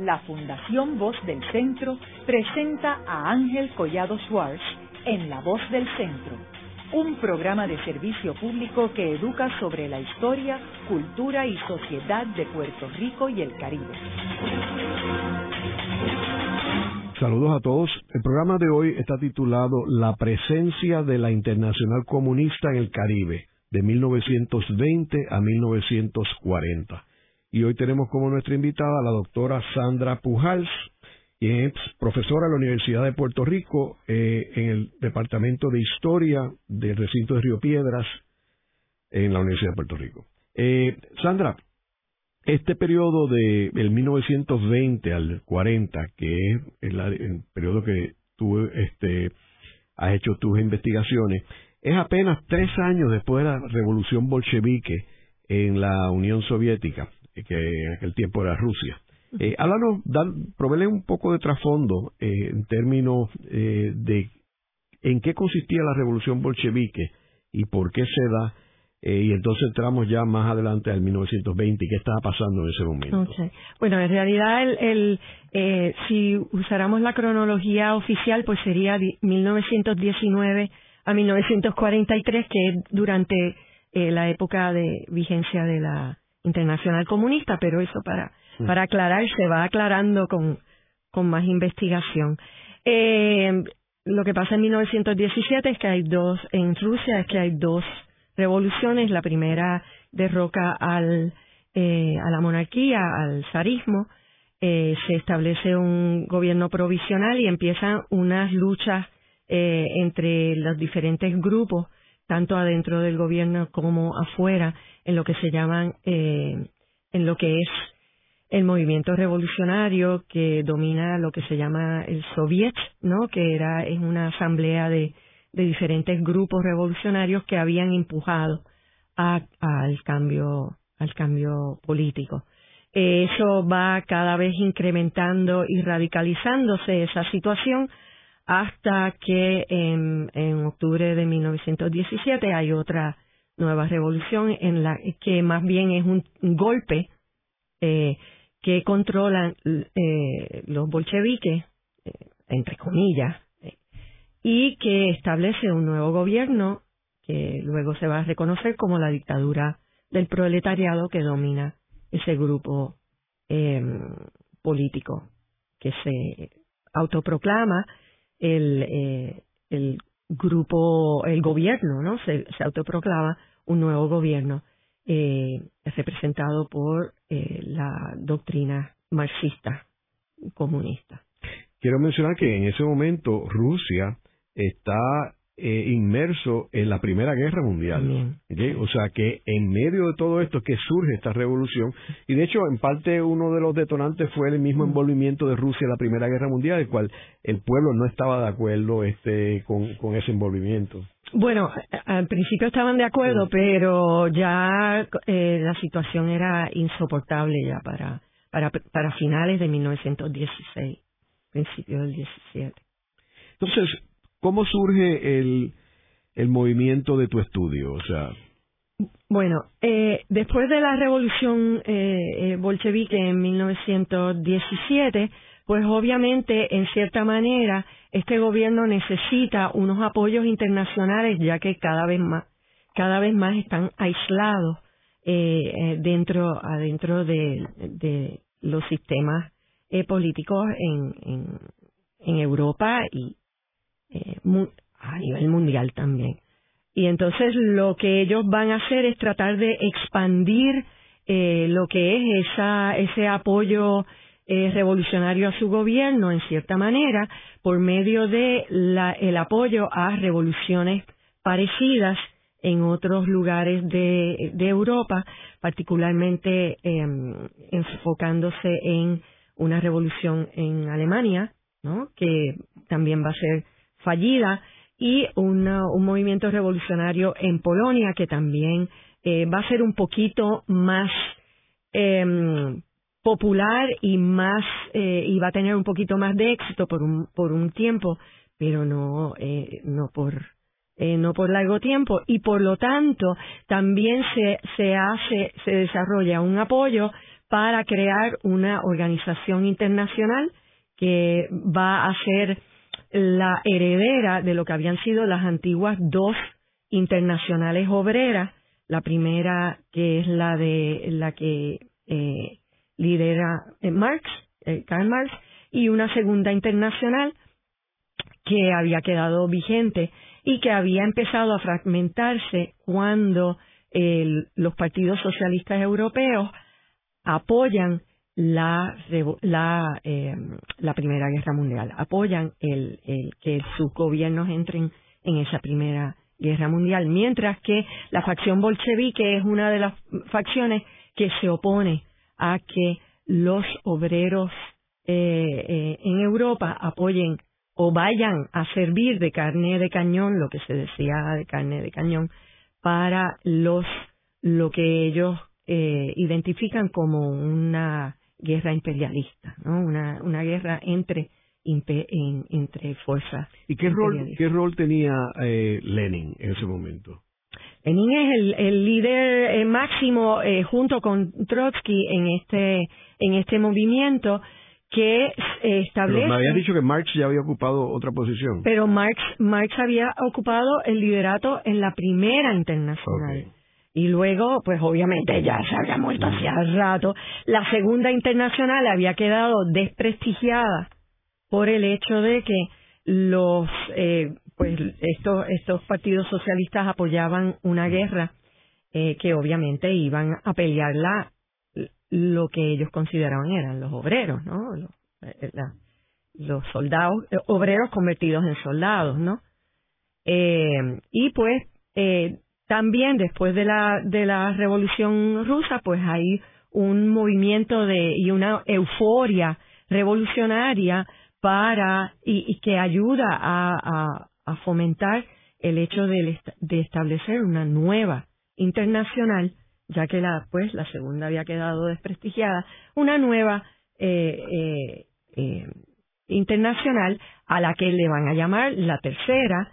la Fundación Voz del Centro presenta a Ángel Collado Schwartz en La Voz del Centro, un programa de servicio público que educa sobre la historia, cultura y sociedad de Puerto Rico y el Caribe. Saludos a todos. El programa de hoy está titulado La presencia de la Internacional Comunista en el Caribe, de 1920 a 1940. Y hoy tenemos como nuestra invitada a la doctora Sandra Pujals, quien es profesora de la Universidad de Puerto Rico eh, en el Departamento de Historia del recinto de Río Piedras en la Universidad de Puerto Rico. Eh, Sandra, este periodo de del 1920 al 40, que es el, periodo que tú este, has hecho tus investigaciones, es apenas tres años después de la revolución bolchevique en la Unión Soviética, que en aquel tiempo era Rusia. Eh, háblanos, provele un poco de trasfondo eh, en términos eh, de en qué consistía la revolución bolchevique y por qué se da eh, y entonces entramos ya más adelante al 1920 y qué estaba pasando en ese momento. Bueno, en realidad, el, eh, si usáramos la cronología oficial, pues sería 1919 a 1943, que es durante eh, la época de vigencia de la Internacional Comunista, pero eso para, para aclarar se va aclarando con, con más investigación. Eh, lo que pasa en 1917 es que hay dos, en Rusia es que hay dos revoluciones. La primera derroca al, eh, a la monarquía, al zarismo. Eh, se establece un gobierno provisional y empiezan unas luchas eh, entre los diferentes grupos, tanto adentro del gobierno como afuera, en lo que se llaman, en lo que es el movimiento revolucionario que domina lo que se llama el Soviet, ¿no? Que era es una asamblea de de diferentes grupos revolucionarios que habían empujado al cambio al cambio político. Eso va cada vez incrementando y radicalizándose esa situación hasta que en, octubre de 1917 hay otra nueva revolución en la que más bien es un golpe eh, que controlan eh, los bolcheviques, eh, entre comillas, y que establece un nuevo gobierno que luego se va a reconocer como la dictadura del proletariado que domina ese grupo político que se autoproclama el, eh, el grupo, el gobierno, ¿no? Se, se autoproclama un nuevo gobierno eh, representado por eh, la doctrina marxista comunista. Quiero mencionar que en ese momento Rusia está eh, inmerso en la Primera Guerra Mundial. O sea que en medio de todo esto es que surge esta revolución y de hecho en parte uno de los detonantes fue el mismo envolvimiento de Rusia en la Primera Guerra Mundial, el cual el pueblo no estaba de acuerdo este, con, ese envolvimiento. Bueno, al principio estaban de acuerdo, pero ya eh, la situación era insoportable ya para, para, para finales de 1916, principios del 17. Entonces, ¿Cómo surge el, el movimiento de tu estudio? O sea, bueno, eh, después de la revolución eh, eh, bolchevique en 1917, pues obviamente, en cierta manera, este gobierno necesita unos apoyos internacionales, ya que cada vez más, cada vez más están aislados eh, dentro, adentro de, de los sistemas políticos en, en, en Europa y, eh, a nivel mundial también. Y entonces lo que ellos van a hacer es tratar de expandir eh, lo que es esa, ese apoyo eh, revolucionario a su gobierno, en cierta manera, por medio de el apoyo a revoluciones parecidas en otros lugares de, de Europa, particularmente em, enfocándose en una revolución en Alemania, ¿no? que también va a ser fallida y un movimiento revolucionario en Polonia que también eh, va a ser un poquito más em, popular y más eh, y va a tener un poquito más de éxito por un por un tiempo pero no eh, no por no por largo tiempo. Y por lo tanto también se se hace se desarrolla un apoyo para crear una organización internacional que va a ser la heredera de lo que habían sido las antiguas dos internacionales obreras, la primera que es la de la que eh, lidera eh, Marx, eh, Karl Marx, y una segunda internacional que había quedado vigente y que había empezado a fragmentarse cuando los partidos socialistas europeos apoyan la, la, eh, la Primera Guerra Mundial, apoyan el, el, que sus gobiernos entren en esa Primera Guerra Mundial, mientras que la facción bolchevique es una de las facciones que se opone a que los obreros eh, eh, en Europa apoyen o vayan a servir de carne de cañón, lo que se decía de carne de cañón, para los lo que ellos eh, identifican como una guerra imperialista, ¿no? Una, una guerra entre entre fuerzas. ¿Y qué rol qué rol tenía eh, Lenin en ese momento? Lenin es el, el líder eh, máximo eh, junto con Trotsky en este en este movimiento que establece. Pero me había dicho que Marx ya había ocupado otra posición. Pero Marx Marx había ocupado el liderato en la primera internacional. Y luego, pues obviamente ya se había muerto hacía rato. La segunda internacional había quedado desprestigiada por el hecho de que los, eh, pues estos, estos partidos socialistas apoyaban una guerra eh, que obviamente iban a pelearla lo que ellos consideraban eran los obreros, ¿no? Los, eh, los soldados, obreros convertidos en soldados, ¿no? y pues también después de la, de la Revolución Rusa, pues hay un movimiento de, y una euforia revolucionaria para, y, que ayuda a, fomentar el hecho de, de establecer una nueva internacional, ya que la, pues, la segunda había quedado desprestigiada, una nueva eh, eh, eh, internacional a la que le van a llamar la tercera,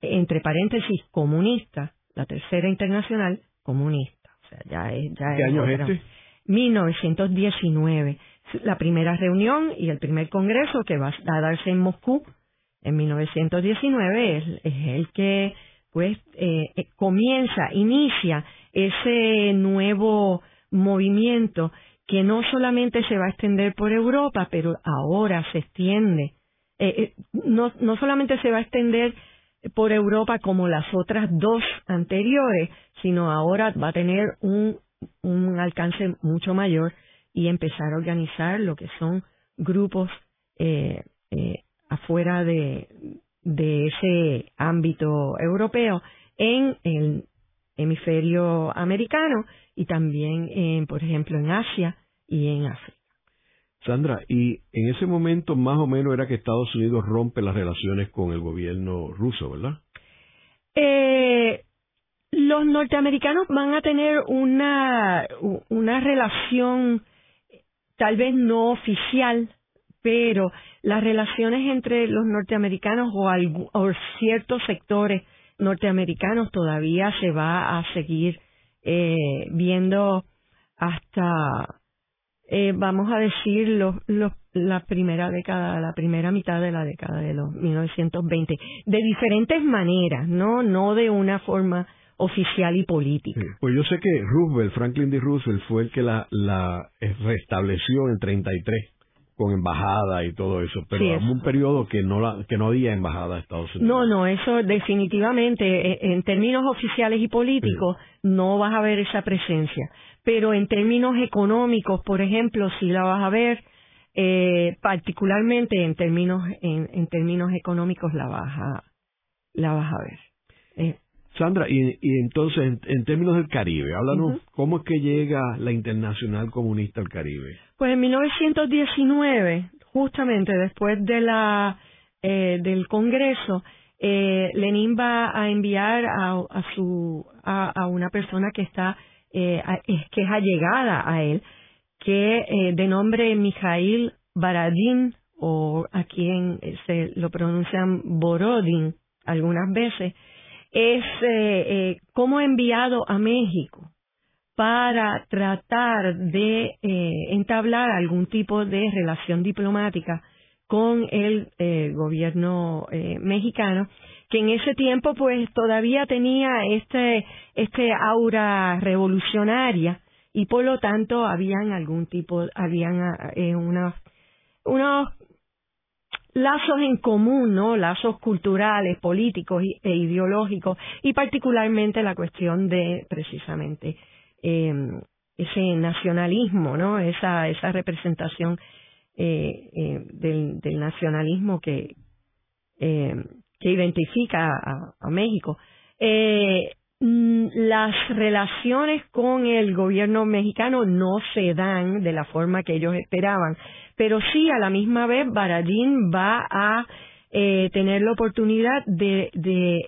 entre paréntesis, comunista, la tercera internacional comunista. O sea, ya es, ya ¿Qué año es este? 1919. La primera reunión y el primer congreso que va a darse en Moscú en 1919 es, es el que pues eh, eh, comienza, inicia ese nuevo movimiento que no solamente se va a extender por Europa, pero ahora se extiende. Eh, no, no solamente se va a extender por Europa como las otras dos anteriores, sino ahora va a tener un, alcance mucho mayor y empezar a organizar lo que son grupos eh, eh, afuera de, de ese ámbito europeo en el hemisferio americano y también, en, por ejemplo, en Asia y en África. Sandra, y en ese momento más o menos era que Estados Unidos rompe las relaciones con el gobierno ruso, ¿verdad? Eh, los norteamericanos van a tener una, una relación tal vez no oficial, pero las relaciones entre los norteamericanos o, ciertos sectores norteamericanos todavía se va a seguir eh, viendo hasta eh, vamos a decir, los, los, la primera década, la primera mitad de la década de los 1920, de diferentes maneras, no, no de una forma oficial y política. pues yo sé que Roosevelt, Franklin D. Roosevelt, fue el que la, la restableció en 33 con embajada y todo eso, pero sí, un periodo que no la, que no había embajada de Estados Unidos. No, no, eso definitivamente eh, en términos oficiales y políticos no vas a ver esa presencia pero en términos económicos, por ejemplo, sí la vas a ver, eh, particularmente en términos en, en, términos económicos la vas a la vas a ver. Eh. Sandra, y, y entonces en, términos del Caribe, háblanos cómo es que llega la Internacional Comunista al Caribe. Pues en 1919, justamente después de la eh, del Congreso, eh, Lenin va a enviar a, a su a, a una persona que está eh, que es allegada a él, que eh, de nombre Mijail Baradin, o aquí en, eh, se lo pronuncian Borodin algunas veces, es como enviado a México para tratar de eh, entablar algún tipo de relación diplomática con el eh, gobierno eh, mexicano que en ese tiempo pues todavía tenía este este aura revolucionaria y por lo tanto habían algún tipo habían eh, unos unos lazos en común, ¿no? Lazos culturales, políticos e ideológicos y particularmente la cuestión de precisamente eh, ese nacionalismo, ¿no? Esa esa representación eh, eh, del, nacionalismo que, eh, que identifica a, a México. Eh, las relaciones con el gobierno mexicano no se dan de la forma que ellos esperaban, pero sí a la misma vez Baradín va a eh, tener la oportunidad de,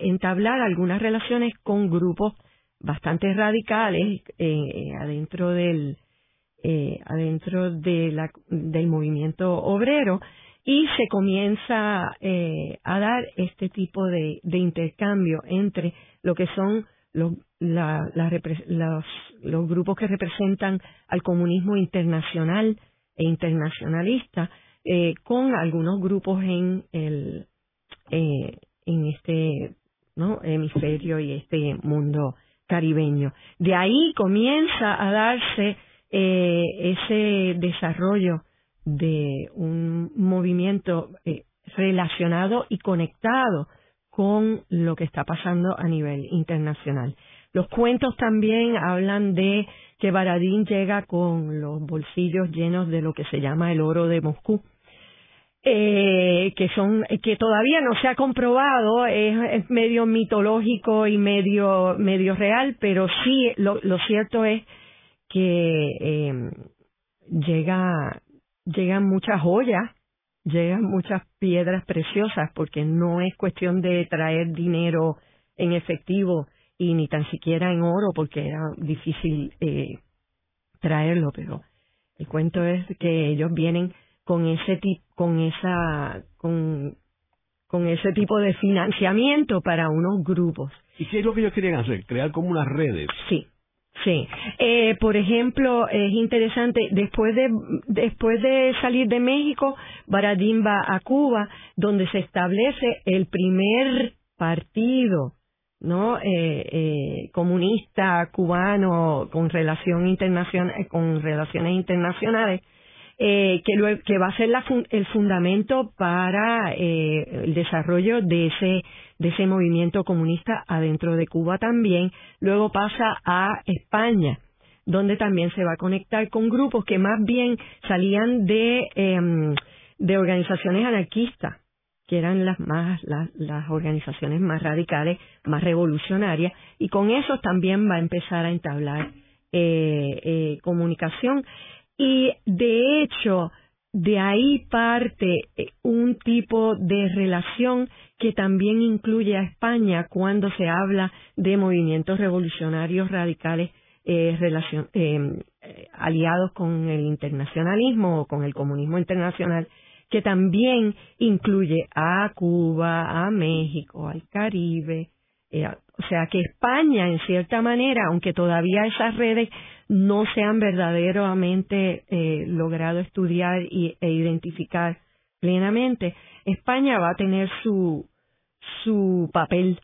entablar algunas relaciones con grupos bastante radicales eh, adentro del, eh, del movimiento obrero. Y se comienza eh, a dar este tipo de, intercambio entre lo que son los, la, la, grupos que representan al comunismo internacional e internacionalista eh, con algunos grupos en el eh, en este hemisferio y este mundo caribeño. De ahí comienza a darse eh, ese desarrollo de un movimiento relacionado y conectado con lo que está pasando a nivel internacional. Los cuentos también hablan de que Baradín llega con los bolsillos llenos de lo que se llama el oro de Moscú, eh, que son que todavía no se ha comprobado es, medio mitológico y medio medio real, pero sí lo, lo cierto es que eh, llega, llegan muchas joyas, llegan muchas piedras preciosas, porque no es cuestión de traer dinero en efectivo y ni tan siquiera en oro, porque era difícil eh, traerlo, pero el cuento es que ellos vienen con ese tipo, con esa, con, con ese tipo de financiamiento para unos grupos. ¿Y qué es lo que ellos querían hacer? Crear como unas redes. Sí, Sí, eh, por ejemplo, es interesante, después de, después de salir de México, Baradín va a Cuba, donde se establece el primer partido no eh, eh, comunista cubano con relación con relaciones internacionales eh, que, lo, que va a ser la, el fundamento para eh, el desarrollo de ese de ese movimiento comunista adentro de Cuba también. Luego pasa a España, donde también se va a conectar con grupos que más bien salían de, de organizaciones anarquistas, que eran las más las, organizaciones más radicales, más revolucionarias, y con eso también va a empezar a entablar eh, eh, comunicación. Y de hecho, de ahí parte eh, un tipo de relación que también incluye a España cuando se habla de movimientos revolucionarios radicales eh, eh, aliados con el internacionalismo o con el comunismo internacional, que también incluye a Cuba, a México, al Caribe. Eh, o sea que España, en cierta manera, aunque todavía esas redes no se han verdaderamente eh, logrado estudiar y, e identificar plenamente, España va a tener su, su papel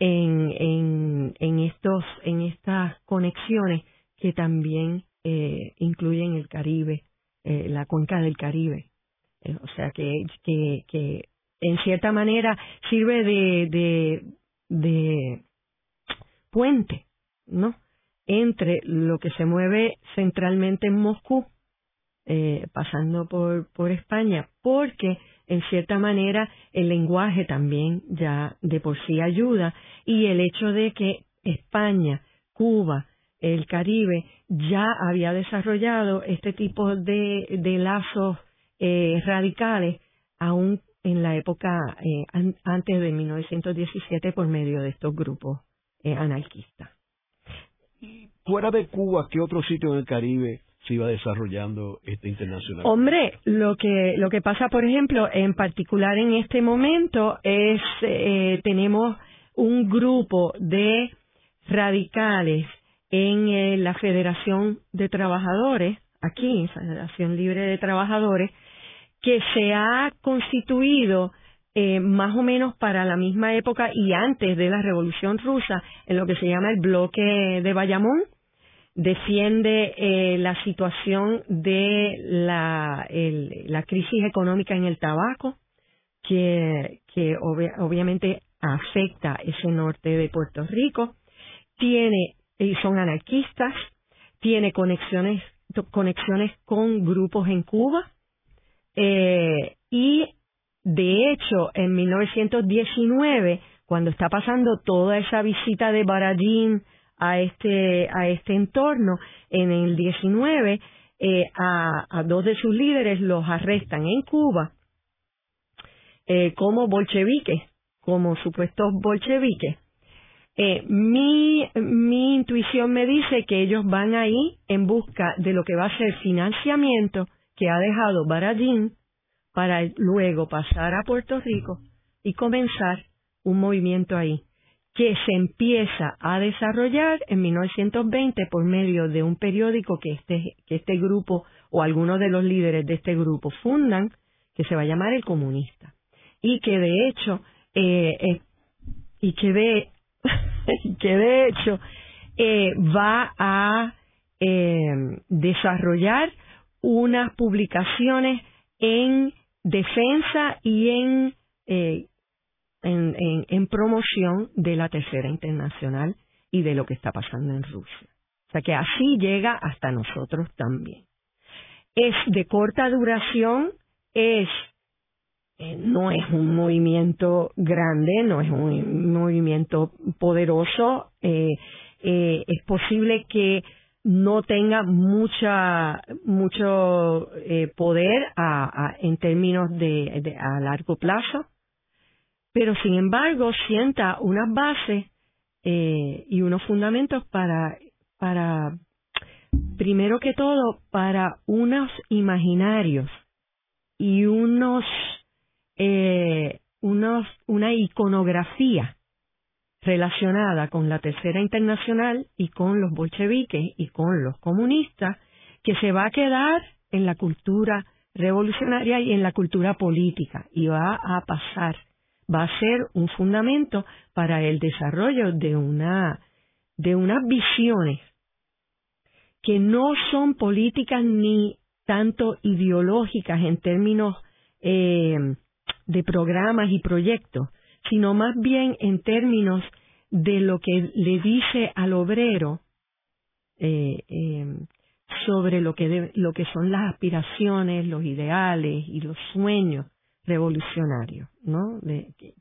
en, en, en, estos, en estas conexiones que también eh, incluyen el Caribe, eh, la cuenca del Caribe. O sea que, que, en cierta manera sirve de, de puente, ¿no? entre lo que se mueve centralmente en Moscú, eh, pasando por, por España, porque en cierta manera el lenguaje también ya de por sí ayuda y el hecho de que España, Cuba, el Caribe ya había desarrollado este tipo de, de lazos eh, radicales aún en la época eh, an, antes de 1917 por medio de estos grupos eh, anarquistas fuera de Cuba, ¿qué otro sitio en el Caribe se iba desarrollando este internacional? Hombre, lo que lo que pasa, por ejemplo, en particular en este momento es eh, tenemos un grupo de radicales en eh, la Federación de Trabajadores, aquí, Federación Libre de Trabajadores, que se ha constituido eh, más o menos para la misma época y antes de la Revolución Rusa, en lo que se llama el bloque de Bayamón, defiende eh, la situación de la, la, crisis económica en el tabaco, que, que obviamente afecta ese norte de Puerto Rico, tiene, y son anarquistas, tiene conexiones, conexiones con grupos en Cuba, eh, y de hecho, en 1919, cuando está pasando toda esa visita de Baradín a este, a este entorno, en el 19, eh, a, dos de sus líderes los arrestan en Cuba eh, como bolcheviques, como supuestos bolcheviques. Eh, mi, mi intuición me dice que ellos van ahí en busca de lo que va a ser financiamiento que ha dejado Baradín para luego pasar a Puerto Rico y comenzar un movimiento ahí que se empieza a desarrollar en 1920 por medio de un periódico que este, que este grupo o algunos de los líderes de este grupo fundan, que se va a llamar El Comunista. Y que de hecho, eh, eh, y que de, que de hecho eh, va a desarrollar unas publicaciones en defensa y eh, en, en, promoción de la Tercera Internacional y de lo que está pasando en Rusia. O sea que así llega hasta nosotros también. Es de corta duración, es eh, no es un movimiento grande, no es un movimiento poderoso. Eh, es posible que no tenga mucha mucho eh, poder a, en términos de, a largo plazo, pero sin embargo sienta unas bases eh, y unos fundamentos para para primero que todo para unos imaginarios y unos eh, unos una iconografía relacionada con la Tercera Internacional y con los bolcheviques y con los comunistas, que se va a quedar en la cultura revolucionaria y en la cultura política y va a pasar, va a ser un fundamento para el desarrollo de una de unas visiones que no son políticas ni tanto ideológicas en términos eh, de programas y proyectos, sino más bien en términos de lo que le dice al obrero eh, em, sobre lo que, lo que son las aspiraciones, los ideales y los sueños revolucionarios, ¿no?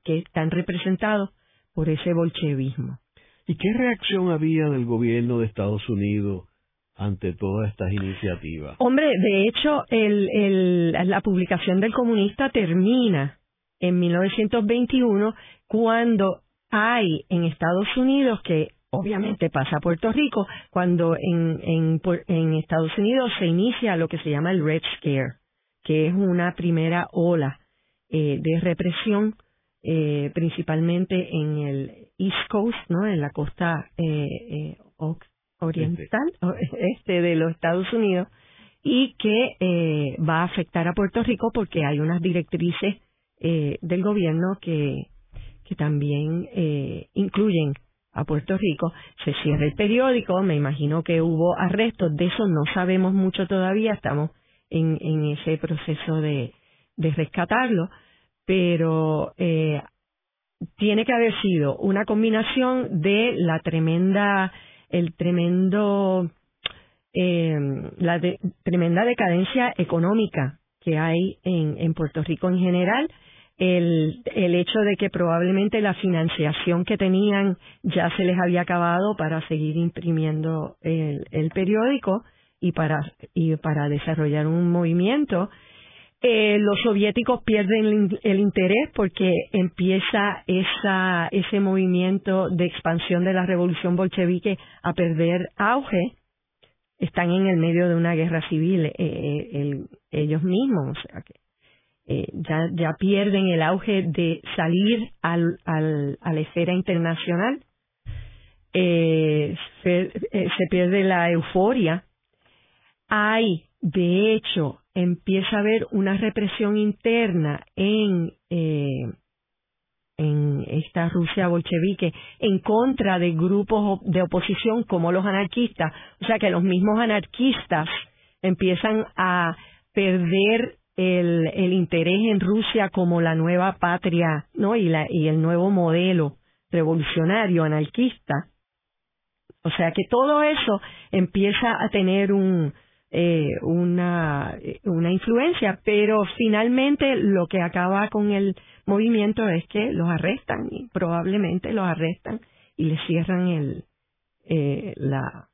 que, están representados por ese bolchevismo. ¿Y qué reacción había del gobierno de Estados Unidos ante todas estas iniciativas? Hombre, de hecho, el, el, la publicación del comunista termina en 1921 cuando hay en Estados Unidos que obviamente pasa a Puerto Rico cuando en, en, en Estados Unidos se inicia lo que se llama el Red Scare, que es una primera ola eh, de represión eh, principalmente en el East Coast, ¿no? en la costa eh, eh oriental este de los Estados Unidos y que eh, va a afectar a Puerto Rico porque hay unas directrices eh, del gobierno que, también eh, incluyen a Puerto Rico. Se cierra el periódico, me imagino que hubo arrestos, de eso no sabemos mucho todavía, estamos en, ese proceso de, rescatarlo, pero eh, tiene que haber sido una combinación de la tremenda, el tremendo, eh, la tremenda decadencia económica que hay en Puerto Rico en general, el, el hecho de que probablemente la financiación que tenían ya se les había acabado para seguir imprimiendo el, periódico y para, y para desarrollar un movimiento. Eh, los soviéticos pierden el, interés porque empieza esa, ese movimiento de expansión de la revolución bolchevique a perder auge. Están en el medio de una guerra civil eh, eh el, ellos mismos. O sea que eh, ya, pierden el auge de salir al, a la esfera internacional. eh, se, se pierde la euforia. Hay, de hecho, empieza a haber una represión interna en eh, en esta Rusia bolchevique en contra de grupos de oposición como los anarquistas. O sea que los mismos anarquistas empiezan a perder el, el interés en Rusia como la nueva patria ¿no? y, la, y el nuevo modelo revolucionario anarquista. O sea que todo eso empieza a tener un, eh, una, influencia, pero finalmente lo que acaba con el movimiento es que los arrestan y probablemente los arrestan y les cierran el, eh, la,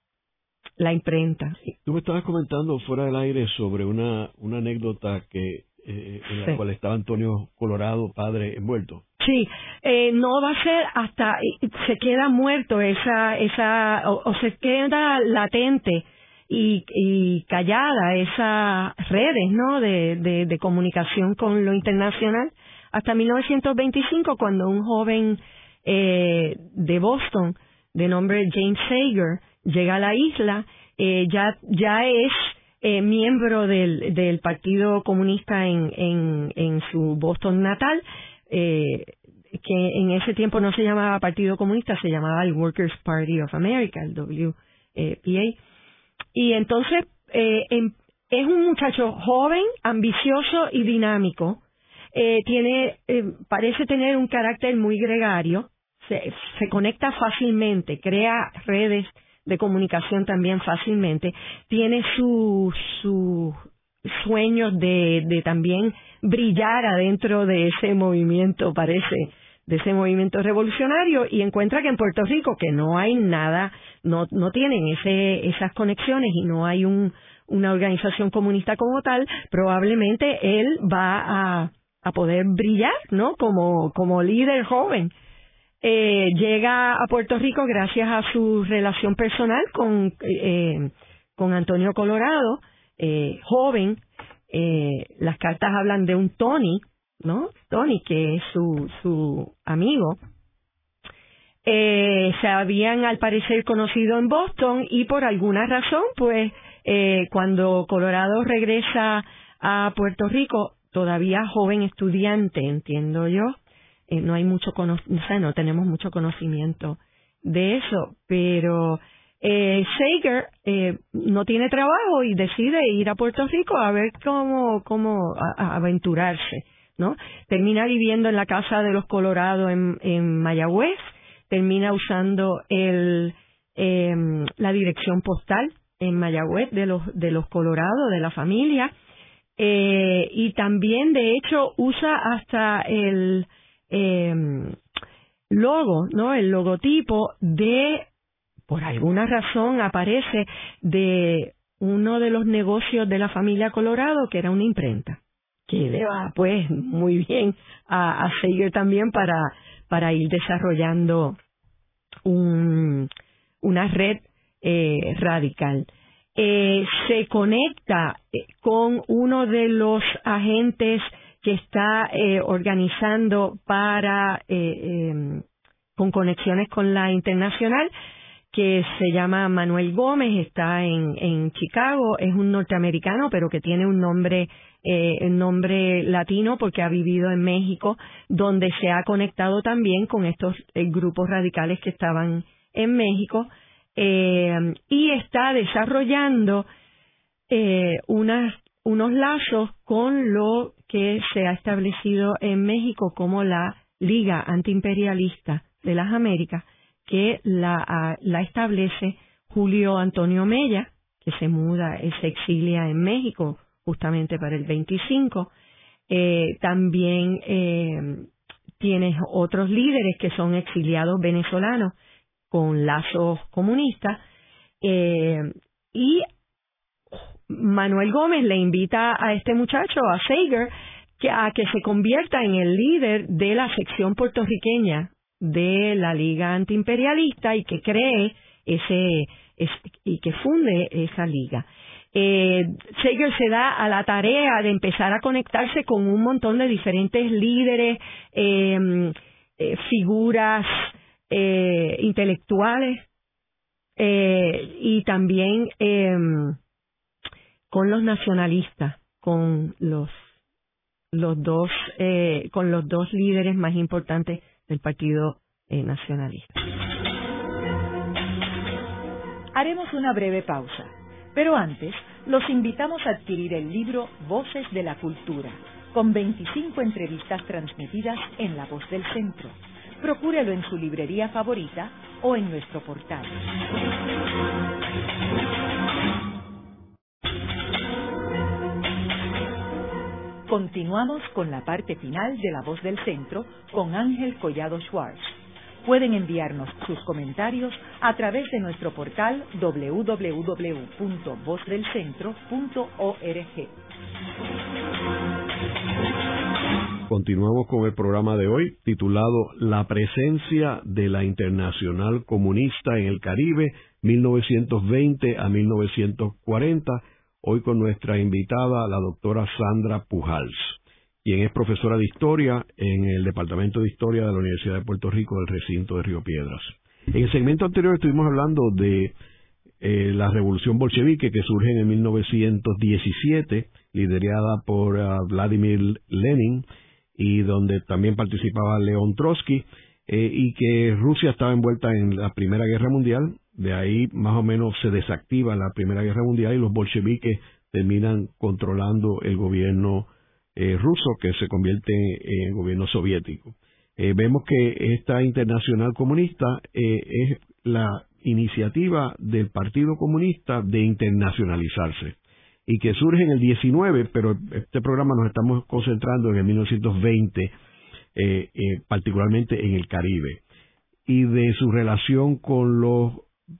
la imprenta. Tú me estabas comentando fuera del aire sobre una, una anécdota que eh, en la cual estaba Antonio Colorado, padre, envuelto. Sí, eh, no va a ser hasta se queda muerto esa esa o, se queda latente y, y callada esas redes, ¿no? De, de, de comunicación con lo internacional hasta 1925 cuando un joven eh, de Boston de nombre James Sager llega a la isla, eh, ya, ya es eh, miembro del, Partido Comunista en, en, en su Boston natal, eh, que en ese tiempo no se llamaba Partido Comunista, se llamaba el Workers' Party of America, el WPA. Y entonces eh, em, es un muchacho joven, ambicioso y dinámico, tiene, parece tener un carácter muy gregario, se, se conecta fácilmente, crea redes de comunicación también fácilmente, tiene sus su sueños de, de también brillar adentro de ese movimiento, parece, de ese movimiento revolucionario y encuentra que en Puerto Rico que no hay nada, no, no tienen ese, esas conexiones y no hay un, una organización comunista como tal, probablemente él va a, a poder brillar, ¿no? Como, como líder joven. Eh, llega a Puerto Rico gracias a su relación personal con, eh, con Antonio Colorado, eh, joven. Eh, las cartas hablan de un Tony, ¿no? Tony, que es su, su amigo. Eh, se habían al parecer conocido en Boston y por alguna razón, pues, eh, cuando Colorado regresa a Puerto Rico, todavía joven estudiante, entiendo yo, eh, no hay mucho o sea, no tenemos mucho conocimiento de eso, pero eh, Sager eh, no tiene trabajo y decide ir a Puerto Rico a ver cómo, cómo aventurarse, ¿no? Termina viviendo en la casa de los Colorados en, en Mayagüez, termina usando el, eh, la dirección postal en Mayagüez de los, de los Colorados, de la familia, eh, y también de hecho usa hasta el eh, logo, ¿no? El logotipo de, por alguna razón aparece de uno de los negocios de la familia Colorado, que era una imprenta, que le va pues muy bien a, seguir también para, para ir desarrollando un, una red eh, radical eh, se conecta eh, con uno de los agentes que está eh, organizando para eh, em, con conexiones con la internacional que se llama Manuel Gómez, está en, en Chicago, es un norteamericano, pero que tiene un nombre, eh, nombre latino porque ha vivido en México, donde se ha conectado también con estos eh, grupos radicales que estaban en México eh, y está desarrollando eh, unas, unos lazos con lo que se ha establecido en México como la Liga Antiimperialista de las Américas, que la, la establece Julio Antonio Mella, que se muda, se exilia en México justamente para el 25. Eh, también eh, tienes otros líderes que son exiliados venezolanos con lazos comunistas. Eh, y Manuel Gómez le invita a este muchacho, a Sager, que, a que se convierta en el líder de la sección puertorriqueña de la Liga Antiimperialista y que cree ese, y que funde esa liga. Eh, Sager se da a la tarea de empezar a conectarse con un montón de diferentes líderes, eh, eh, figuras eh, intelectuales eh, y también em, con los nacionalistas, con los los dos eh, con los dos líderes más importantes del Partido eh, Nacionalista. Haremos una breve pausa, pero antes los invitamos a adquirir el libro Voces de la Cultura, con 25 entrevistas transmitidas en La Voz del Centro. Procúrelo en su librería favorita o en nuestro portal. Continuamos con la parte final de La Voz del Centro con Ángel Collado Schwartz. Pueden enviarnos sus comentarios a través de nuestro portal www.vozdelcentro.org. Continuamos con el programa de hoy titulado La presencia de la Internacional Comunista en el Caribe 1920 a 1940 hoy con nuestra invitada, la doctora Sandra Pujals, quien es profesora de Historia en el Departamento de Historia de la Universidad de Puerto Rico del recinto de Río Piedras. En el segmento anterior estuvimos hablando de eh, la revolución bolchevique que surge en 1917, liderada por ah, Vladimir Lenin y donde también participaba León Trotsky, eh, y que Rusia estaba envuelta en la Primera Guerra Mundial de ahí más o menos se desactiva la Primera Guerra Mundial y los bolcheviques terminan controlando el gobierno eh, ruso que se convierte en gobierno soviético. Eh, vemos que esta internacional comunista eh, es la iniciativa del Partido Comunista de internacionalizarse y que surge en el 19, pero este programa nos estamos concentrando en el 1920, particularmente en el Caribe, y de su relación con los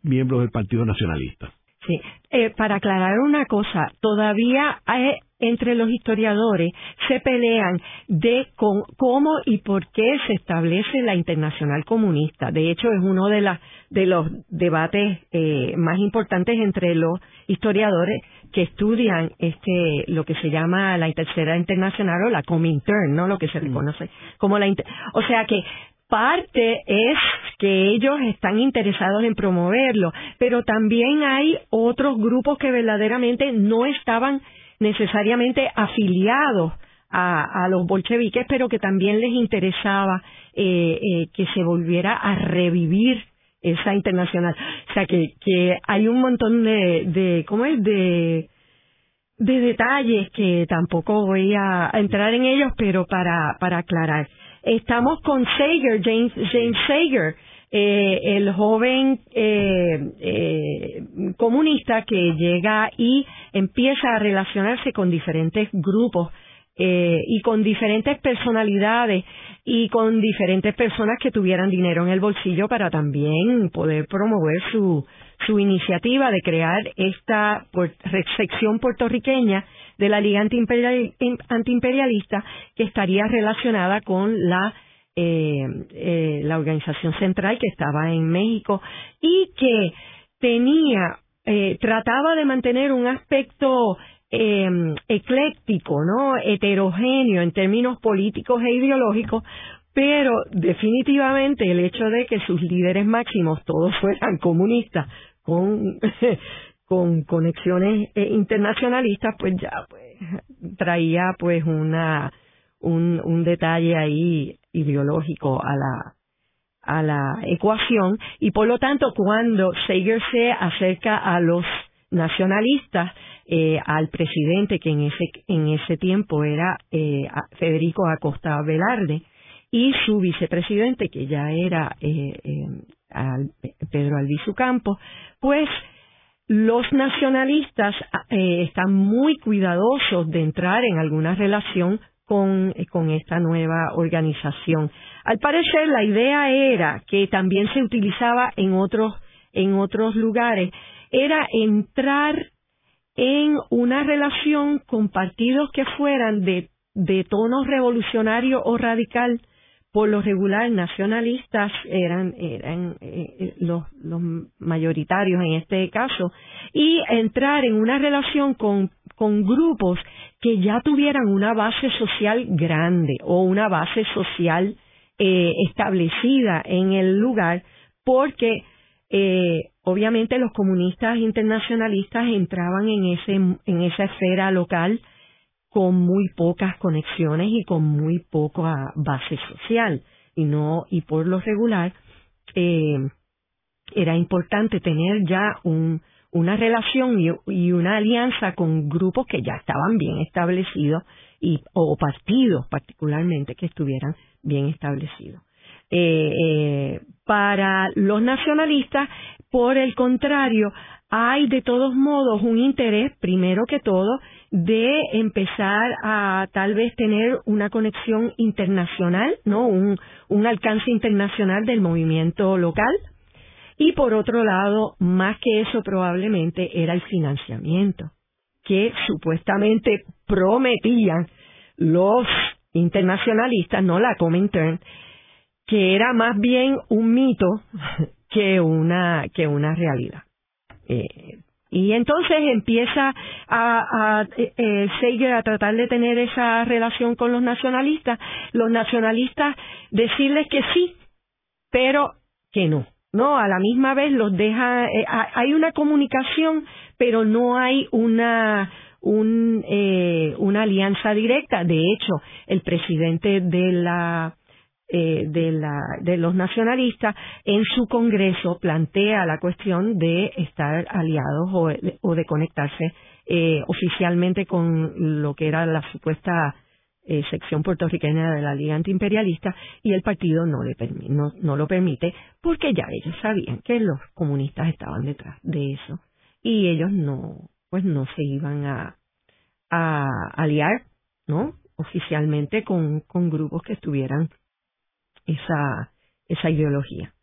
miembros del Partido Nacionalista. Sí, eh, para aclarar una cosa, todavía hay, entre los historiadores se pelean de cómo y por qué se establece la internacional comunista. De hecho, es uno de, de los debates eh, más importantes entre los historiadores que estudian este lo que se llama la tercera internacional o la Comintern, no lo que se reconoce como la o sea que parte es que ellos están interesados en promoverlo, pero también hay otros grupos que verdaderamente no estaban necesariamente afiliados a, los bolcheviques, pero que también les interesaba eh, eh, que se volviera a revivir esa internacional. O sea, que, que hay un montón de, de ¿cómo es? De, de detalles que tampoco voy a entrar en ellos, pero para, para aclarar. Estamos con Sager, James, James Sager, eh, el joven eh, eh, comunista que llega y empieza a relacionarse con diferentes grupos y con diferentes personalidades y con diferentes personas que tuvieran dinero en el bolsillo para también poder promover su, su iniciativa de crear esta sección puertorriqueña de la Liga Antiimperialista que estaría relacionada con la eh, eh, la organización central que estaba en México y que tenía eh, trataba de mantener un aspecto em, ecléctico, ¿no? heterogéneo en términos políticos e ideológicos, pero definitivamente el hecho de que sus líderes máximos todos fueran comunistas con con conexiones eh, internacionalistas, pues ya pues traía pues una un, detalle ahí ideológico a la a la ecuación. Y por lo tanto cuando Sager se acerca a los nacionalistas eh, al presidente que en ese en ese tiempo era eh, Federico Acosta Velarde y su vicepresidente que ya era eh, eh Pedro Albizu Campos pues los nacionalistas eh, están muy cuidadosos de entrar en alguna relación con, eh, con, esta nueva organización. Al parecer, la idea era que también se utilizaba en otros, en otros lugares, era entrar en una relación con partidos que fueran de, de tono revolucionario o radical por lo regular nacionalistas eran eran eh, eh, los, los mayoritarios en este caso y entrar en una relación con grupos que ya tuvieran una base social grande o una base social eh, establecida en el lugar porque obviamente los comunistas internacionalistas entraban en ese en esa esfera local con muy pocas conexiones y con muy poca base social y no y por lo regular eh, era importante tener ya un, una relación y, una alianza con grupos que ya estaban bien establecidos y o partidos particularmente que estuvieran bien establecidos. Eh, eh, para los nacionalistas, por el contrario, hay de todos modos un interés, primero que todo, de empezar a tal vez tener una conexión internacional, ¿no? Un, un alcance internacional del movimiento local. Y por otro lado, más que eso probablemente era el financiamiento, que supuestamente prometían los internacionalistas, no la Comintern, que era más bien un mito que una, que una realidad. Eh, y entonces empieza a, a eh, eh a tratar de tener esa relación con los nacionalistas, los nacionalistas decirles que sí, pero que no. No, a la misma vez los deja, eh, hay una comunicación, pero no hay una, un, eh, una alianza directa. De hecho, el presidente de la eh, de, la, de los nacionalistas en su Congreso plantea la cuestión de estar aliados o, de conectarse eh, oficialmente con lo que era la supuesta eh, sección puertorriqueña de la Liga Antiimperialista y el partido no, le no, no lo permite porque ya ellos sabían que los comunistas estaban detrás de eso y ellos no pues no se iban a, a aliar no oficialmente con, con grupos que estuvieran esa, esa ideología.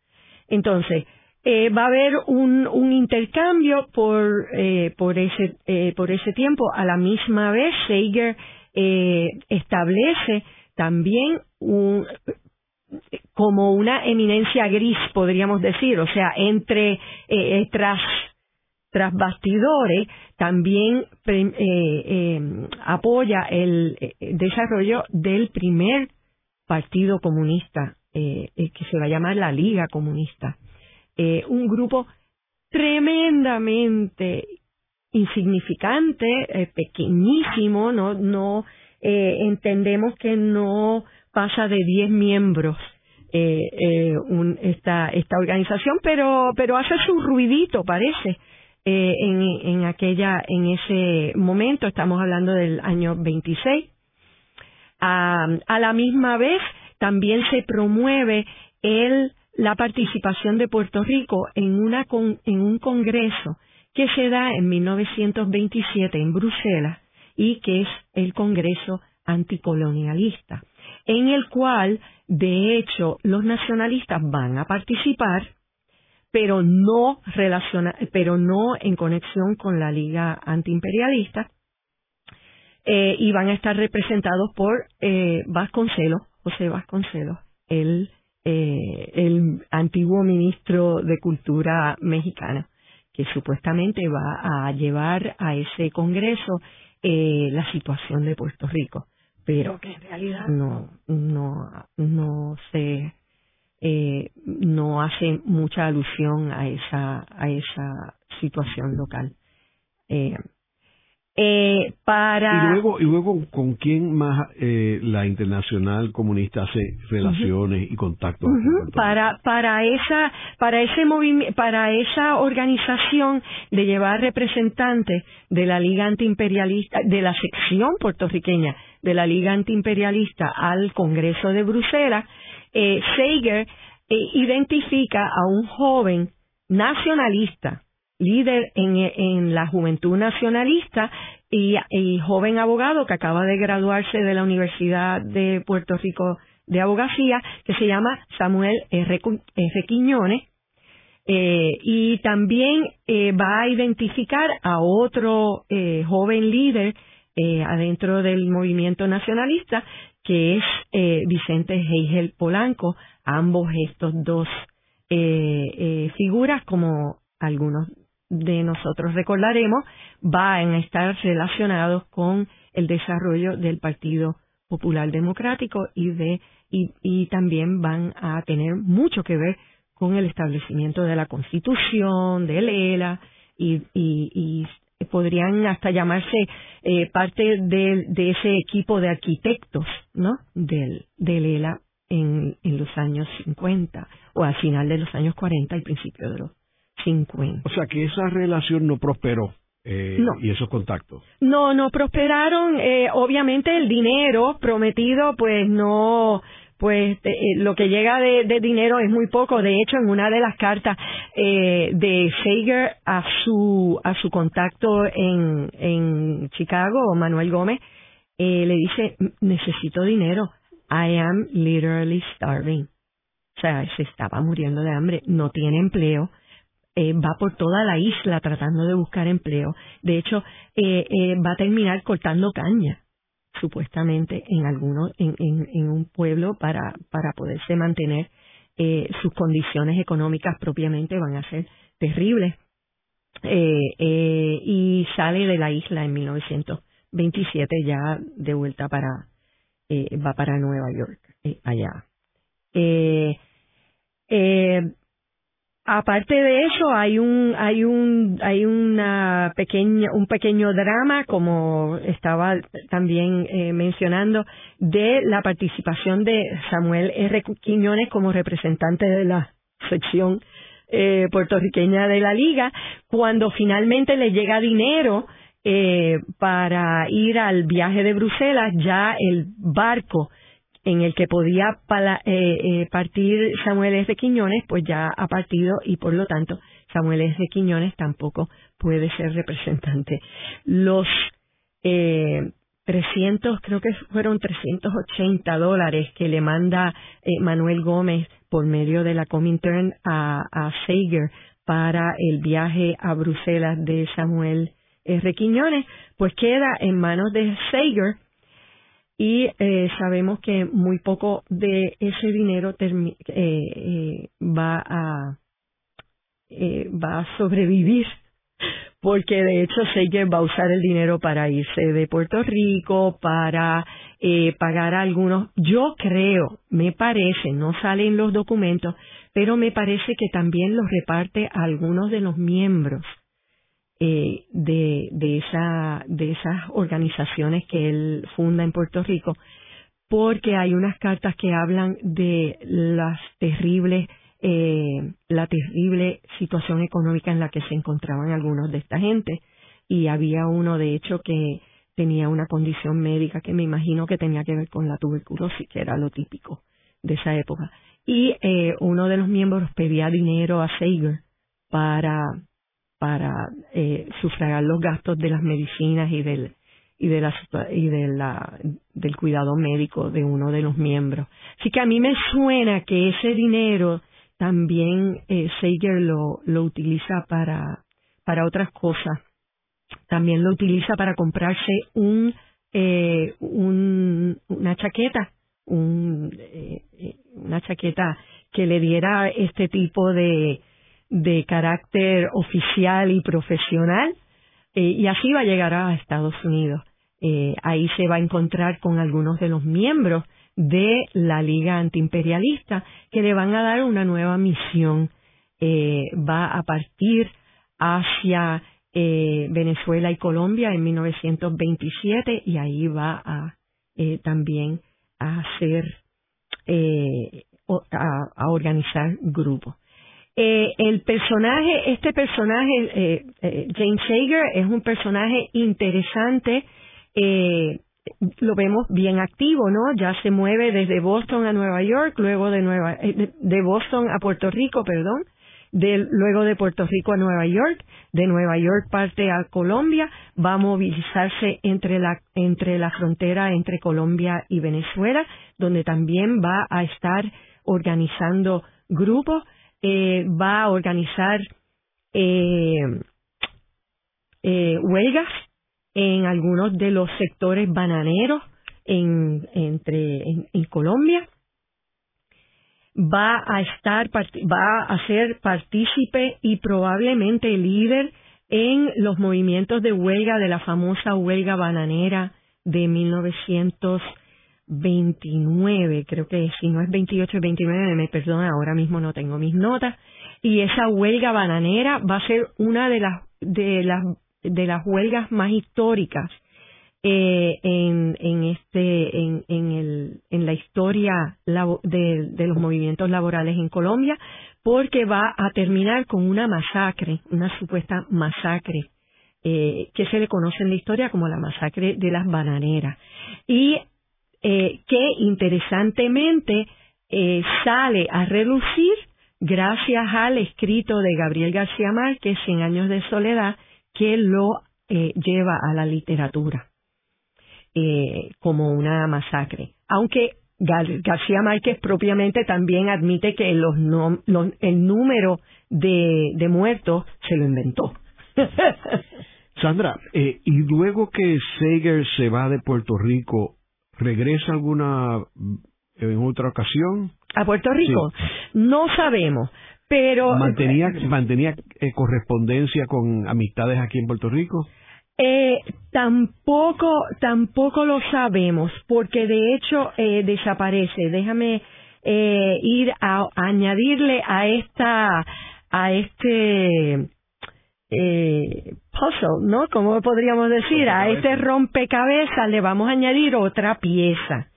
Entonces, eh, va a haber un, un intercambio por, eh, por, ese, eh, por ese tiempo. A la misma vez, Seiger eh, establece también un, como una eminencia gris, podríamos decir, o sea, entre tras tras bastidores también apoya el desarrollo del primer Partido Comunista, eh, eh, que se va a llamar la Liga Comunista. Eh, un grupo tremendamente insignificante, pequeñísimo, no, no entendemos que no pasa de 10 miembros esta, esta organización, pero, pero hace su ruidito, parece. en, en aquella, en ese momento, estamos hablando del año 26, a la misma vez, también se promueve el, la participación de Puerto Rico en, una en un congreso que se da en 1927 en Bruselas y que es el Congreso Anticolonialista, en el cual, de hecho, los nacionalistas van a participar, pero no relaciona, pero no en conexión con la Liga Antiimperialista, eh, y van a estar representados por eh, Vasconcelos, José Vasconcelos, el, eh, el antiguo ministro de Cultura mexicana, que supuestamente va a llevar a ese Congreso eh, la situación de Puerto Rico, pero que en realidad no, no, no se eh, no hace mucha alusión a esa a esa situación local. Eh, eh, para y luego y luego con quién más eh, la internacional comunista hace relaciones y contactos para para esa para ese movimiento para esa organización de llevar representantes de la liga antiimperialista de la sección puertorriqueña de la liga antiimperialista al Congreso de Bruselas eh, Seiger eh, identifica a un joven nacionalista líder en, en la juventud nacionalista y, joven abogado que acaba de graduarse de la Universidad de Puerto Rico de Abogacía, que se llama Samuel R. Quiñones, eh, y también eh, va a identificar a otro eh, joven líder eh, adentro del movimiento nacionalista, que es eh, Vicente Heigel Polanco. Ambos estos dos figuras, como algunos de nosotros recordaremos, van a estar relacionados con el desarrollo del Partido Popular Democrático y de y, y también van a tener mucho que ver con el establecimiento de la Constitución, del ELA, y, y, podrían hasta llamarse eh, parte de, de, ese equipo de arquitectos, ¿no? Del, del ELA en, en los años 50 o al final de los años 40 y principio de los 50. O sea que esa relación no prosperó. Eh, y esos contactos. No, no prosperaron. Eh, obviamente el dinero prometido, pues no, pues eh, lo que llega de, dinero es muy poco. De hecho, en una de las cartas eh, de Sager a su a su contacto en, en Chicago, Manuel Gómez, eh, le dice necesito dinero. I am literally starving. O sea, se estaba muriendo de hambre, no tiene empleo. Eh, va por toda la isla tratando de buscar empleo. De hecho, eh, eh, va a terminar cortando caña supuestamente en alguno en, en, un pueblo para para poderse mantener eh, sus condiciones económicas propiamente van a ser terribles eh, eh, y sale de la isla en 1927 ya de vuelta para va para Nueva York allá aparte de eso hay un hay un hay una pequeña un pequeño drama como estaba también eh, mencionando de la participación de Samuel R. Quiñones como representante de la sección eh, puertorriqueña de la liga cuando finalmente le llega dinero eh, para ir al viaje de Bruselas ya el barco en el que podía eh, eh, partir Samuel S. Quiñones, pues ya ha partido y por lo tanto Samuel S. Quiñones tampoco puede ser representante. Los eh, 300, creo que fueron 380 dólares que le manda eh, Manuel Gómez por medio de la Comintern a, a Sager para el viaje a Bruselas de Samuel S. Quiñones, pues queda en manos de Sager y eh, sabemos que muy poco de ese dinero eh, eh, va a va a sobrevivir porque de hecho Seger va a usar el dinero para irse de Puerto Rico, para pagar algunos, yo creo, me parece, no salen los documentos, pero me parece que también los reparte a algunos de los miembros eh, de, de, esa, de esas organizaciones que él funda en Puerto Rico, porque hay unas cartas que hablan de las terribles, eh, la terrible situación económica en la que se encontraban algunos de esta gente, y había uno, de hecho, que tenía una condición médica que me imagino que tenía que ver con la tuberculosis, que era lo típico de esa época. Y eh, uno de los miembros pedía dinero a Sager para para eh, sufragar los gastos de las medicinas y del y de la y de la del cuidado médico de uno de los miembros. Así que a mí me suena que ese dinero también eh, Sager lo lo utiliza para para otras cosas. También lo utiliza para comprarse un eh, un una chaqueta, un, eh, eh una chaqueta que le diera este tipo de de carácter oficial y profesional eh, y así va a llegar a Estados Unidos. Eh, ahí se va a encontrar con algunos de los miembros de la Liga Antiimperialista que le van a dar una nueva misión. Eh, va a partir hacia Venezuela y Colombia en 1927 y ahí va a también a hacer a organizar grupos. Eh, el personaje, este personaje, eh, eh, James Sager, es un personaje interesante. Eh, lo vemos bien activo, ¿no? Ya se mueve desde Boston a Nueva York, luego de Nueva, eh, de Boston a Puerto Rico, perdón, de, luego de Puerto Rico a Nueva York, de Nueva York parte a Colombia, va a movilizarse entre la, entre la frontera entre Colombia y Venezuela, donde también va a estar organizando grupos eh, va a organizar eh, eh, huelgas en algunos de los sectores bananeros en, entre, en, Colombia. Va a estar, va a ser partícipe y probablemente líder en los movimientos de huelga de la famosa huelga bananera de 1900 29, creo que si no es 28 es 29, me perdona, ahora mismo no tengo mis notas, y esa huelga bananera va a ser una de las de las de las huelgas más históricas eh, en, en este en, el, en la historia de, de los movimientos laborales en Colombia porque va a terminar con una masacre, una supuesta masacre eh, que se le conoce en la historia como la masacre de las bananeras. Y eh, que interesantemente eh, sale a relucir gracias al escrito de Gabriel García Márquez, Cien años de soledad, que lo eh, lleva a la literatura eh, como una masacre. Aunque García Márquez propiamente también admite que los, el número de, de, muertos se lo inventó. Sandra, eh, y luego que Sager se va de Puerto Rico, ¿regresa alguna en otra ocasión? ¿A Puerto Rico? No sabemos. Pero mantenía mantenía eh, correspondencia con amistades aquí en Puerto Rico. Eh, tampoco tampoco lo sabemos porque de hecho eh, desaparece. Déjame eh, ir a, añadirle a esta a este eh, puzzle, ¿no? Como podríamos decir, a este rompecabezas le vamos a añadir otra pieza.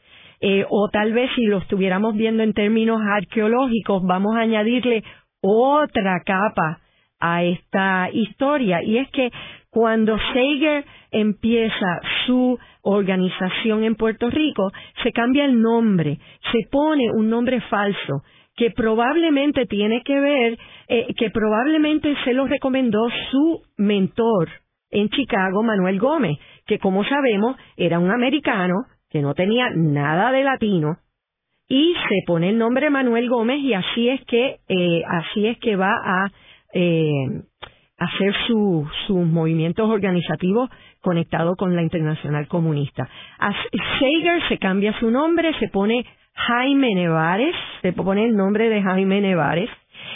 Eh, o tal vez si lo estuviéramos viendo en términos arqueológicos, vamos a añadirle otra capa a esta historia y es que cuando Sager empieza su organización en Puerto Rico, se cambia el nombre, se pone un nombre falso que probablemente tiene que ver, eh, que probablemente se lo recomendó su mentor en Chicago, Manuel Gómez, que como sabemos era un americano que no tenía nada de latino, y se pone el nombre Manuel Gómez y así es que eh, así es que va a eh, hacer sus movimientos organizativos conectados con la Internacional Comunista. Sager se cambia su nombre, se pone Jaime Nevares, se pone el nombre de Jaime Nevares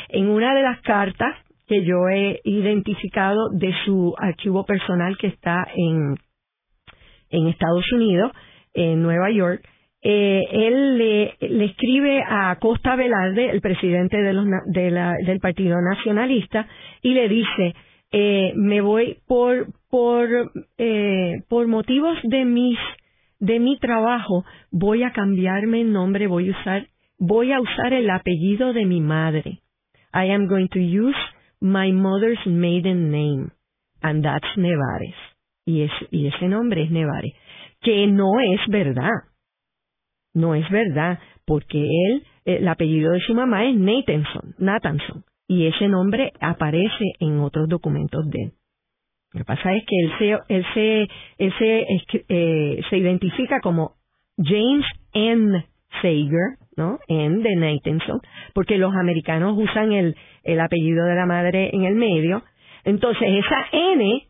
en una de las cartas que yo he identificado de su archivo personal que está en, en Estados Unidos, en Nueva York, eh, él le, escribe a Costa Velarde, el presidente de los, del Partido Nacionalista, y le dice, eh, me voy por, por, eh, por motivos de mis, de mi trabajo, voy a cambiarme el nombre, voy a usar, voy a usar el apellido de mi madre. I am going to use my mother's maiden name, and that's Nevares. Y, es, y ese nombre es Nevares, que no es verdad no es verdad, porque él, el apellido de su mamá es Nathanson, Nathanson, y ese nombre aparece en otros documentos de él. Lo que pasa es que él se, él se, él se, eh, se identifica como James N. Sager, ¿no? N de Nathanson, porque los americanos usan el, el apellido de la madre en el medio. Entonces, esa N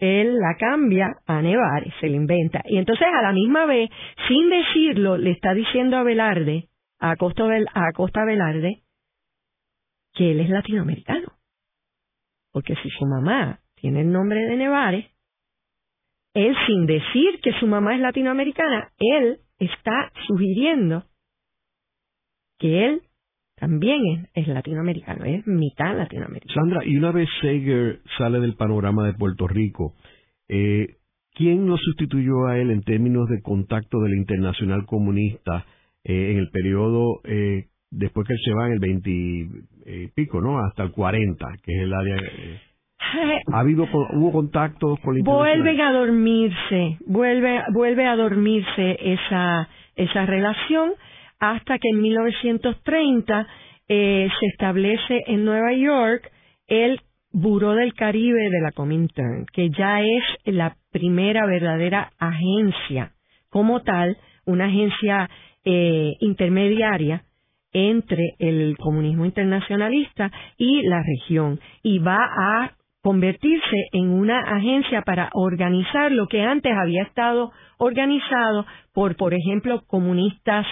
él la cambia a Nevares, se la inventa. Y entonces a la misma vez, sin decirlo, le está diciendo a Velarde, a Costa, a Velarde, que él es latinoamericano. Porque si su mamá tiene el nombre de Nevares, él sin decir que su mamá es latinoamericana, él está sugiriendo que él también es, latinoamericano, es mitad latinoamericano. Sandra, y una vez Sager sale del panorama de Puerto Rico, eh, ¿quién lo sustituyó a él en términos de contacto de la Internacional Comunista eh, en el periodo eh, después que él se va en el 20 y pico, ¿no? Hasta el 40, que es el área... ¿Ha habido hubo contactos con la Vuelven a dormirse, vuelve vuelve a dormirse esa esa relación hasta que en 1930 eh, se establece en Nueva York el Buró del Caribe de la Comintern, que ya es la primera verdadera agencia, como tal, una agencia eh, intermediaria entre el comunismo internacionalista y la región, y va a convertirse en una agencia para organizar lo que antes había estado organizado por, por ejemplo, comunistas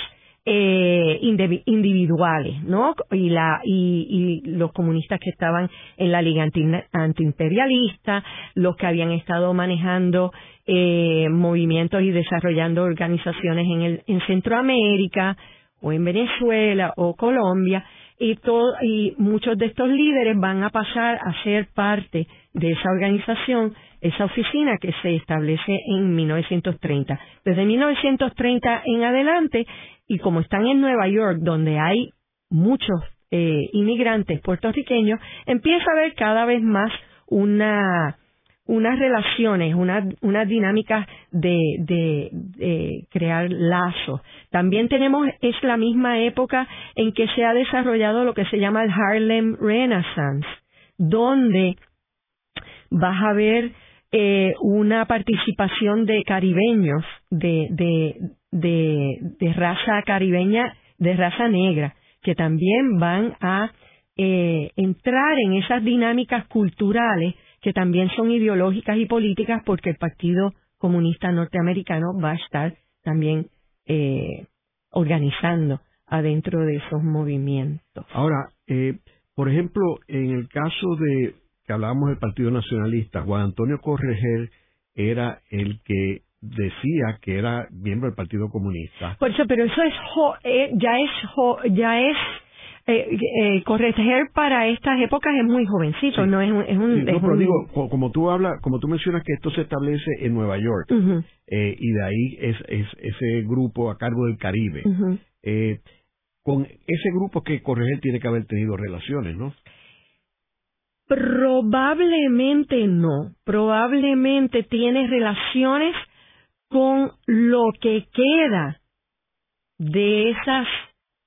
eh, individuales, ¿no? Y, la, y, y, los comunistas que estaban en la Liga Antiimperialista, los que habían estado manejando eh, movimientos y desarrollando organizaciones en, el, en Centroamérica o en Venezuela o Colombia, y, todo, y muchos de estos líderes van a pasar a ser parte de esa organización, esa oficina que se establece en 1930. Desde 1930 en adelante, y como están en Nueva York, donde hay muchos eh, inmigrantes puertorriqueños, empieza a haber cada vez más una unas relaciones, unas una dinámicas de, de, crear lazos. También tenemos, es la misma época en que se ha desarrollado lo que se llama el Harlem Renaissance, donde vas a ver eh, una participación de caribeños, de, de, de, de raza caribeña, de raza negra, que también van a eh, entrar en esas dinámicas culturales que también son ideológicas y políticas porque el Partido Comunista Norteamericano va a estar también eh, organizando adentro de esos movimientos. Ahora, eh, por ejemplo, en el caso de que hablábamos del Partido Nacionalista, Juan Antonio Correger era el que decía que era miembro del Partido Comunista. Por eso, pero eso es eh, ya es ya es eh, eh, corregir para estas épocas es muy jovencito, no es un... Es un, no, pero digo, como tú hablas, como tú mencionas que esto se establece en Nueva York, eh, y de ahí es, es, ese grupo a cargo del Caribe, eh, con ese grupo que corregir tiene que haber tenido relaciones, ¿no? Probablemente no, probablemente tiene relaciones con lo que queda de esas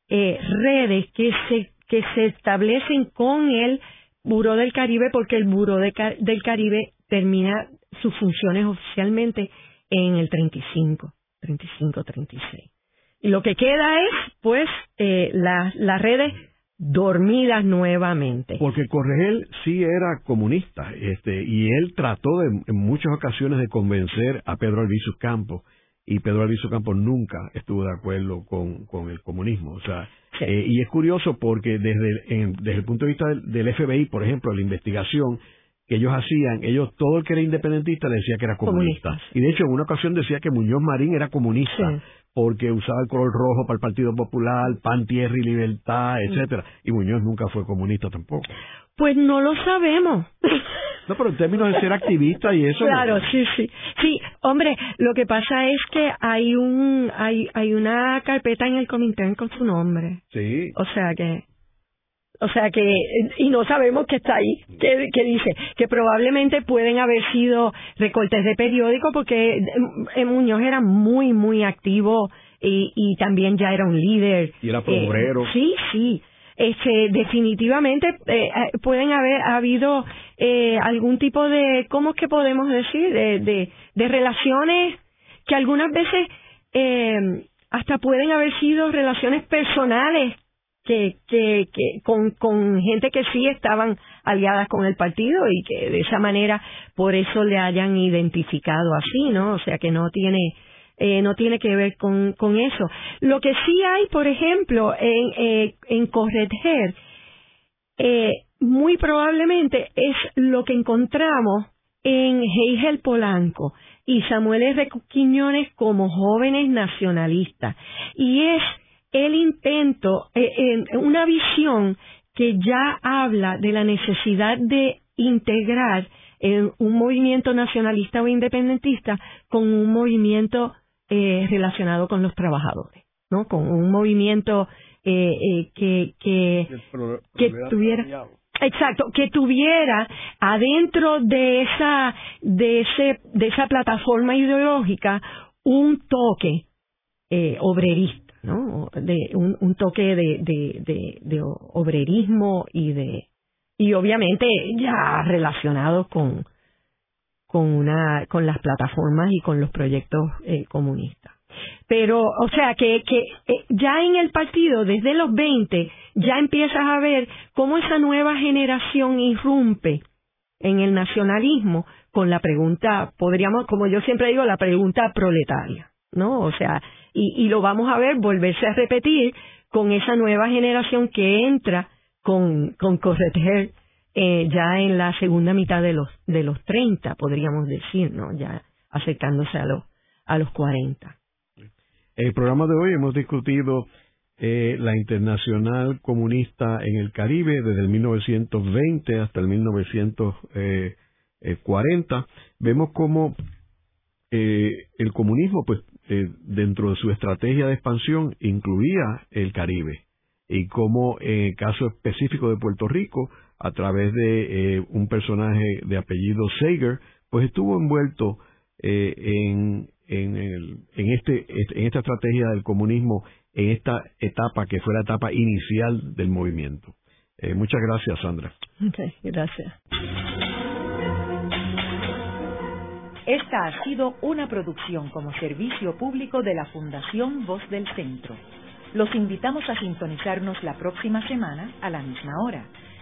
eh, redes que se, que se establecen con el Buró del Caribe porque el Buró del Caribe termina sus funciones oficialmente en el 35, 35, 36. Y lo que queda es, pues, eh, las redes dormidas nuevamente. Porque Corregel sí era comunista, este, y él trató en muchas ocasiones de convencer a Pedro Albizu Campos y Pedro Alviso Campos nunca estuvo de acuerdo con, con el comunismo. O sea, eh, y es curioso porque desde, desde el punto de vista del, FBI, por ejemplo, la investigación que ellos hacían, ellos, todo el que era independentista decía que era comunista. Y de hecho, en una ocasión decía que Muñoz Marín era comunista. porque usaba el color rojo para el Partido Popular, pan, tierra y libertad, etcétera, y Muñoz nunca fue comunista tampoco. Pues no lo sabemos. No, pero en términos de ser activista y eso. Claro, sí, sí. Sí, hombre, lo que pasa es que hay un hay hay una carpeta en el comité con su nombre. Sí. O sea que o sea que y no sabemos qué está ahí, que, dice que probablemente pueden haber sido recortes de periódico porque eh, Muñoz era muy muy activo y, y también ya era un líder. Y era obrero. Eh, sí, sí este, definitivamente eh, eh, pueden haber habido eh, algún tipo de, ¿cómo es que podemos decir? De, de, relaciones que algunas veces eh, hasta pueden haber sido relaciones personales que, que, que con, con gente que sí estaban aliadas con el partido y que de esa manera por eso le hayan identificado así, ¿no? O sea que no tiene eh, no tiene que ver con, con eso. Lo que sí hay, por ejemplo, en, eh, en Correger, eh, muy probablemente es lo que encontramos en Heigel Polanco y Samuel R. Quiñones como jóvenes nacionalistas. Y es el intento, eh, una visión que ya habla de la necesidad de integrar en un movimiento nacionalista o independentista con un movimiento eh, relacionado con los trabajadores, ¿no? Con un movimiento eh, eh, que que, que tuviera exacto que tuviera adentro de esa de ese de esa plataforma ideológica un toque eh, obrerista no de un, un toque de, de, de, de obrerismo y de y obviamente ya relacionado con con una con las plataformas y con los proyectos eh, comunistas. Pero, o sea, que, que eh, ya en el partido, desde los 20, ya empiezas a ver cómo esa nueva generación irrumpe en el nacionalismo con la pregunta, podríamos, como yo siempre digo, la pregunta proletaria. ¿no? O sea, y, y lo vamos a ver volverse a repetir con esa nueva generación que entra con, con Correter eh, ya en la segunda mitad de los de los 30, podríamos decir, ¿no? Ya acercándose a los a los 40. El programa de hoy hemos discutido eh, la internacional comunista en el Caribe desde el 1920 hasta el 1940. Vemos cómo eh, el comunismo, pues, eh, dentro de su estrategia de expansión, incluía el Caribe y cómo, en el caso específico de Puerto Rico, a través de un personaje de apellido Sager, pues estuvo envuelto en, en, el, en, este, en esta estrategia del comunismo en esta etapa que fue la etapa inicial del movimiento. Eh, muchas gracias, Sandra. gracias. Esta ha sido una producción como servicio público de la Fundación Voz del Centro. Los invitamos a sintonizarnos la próxima semana a la misma hora.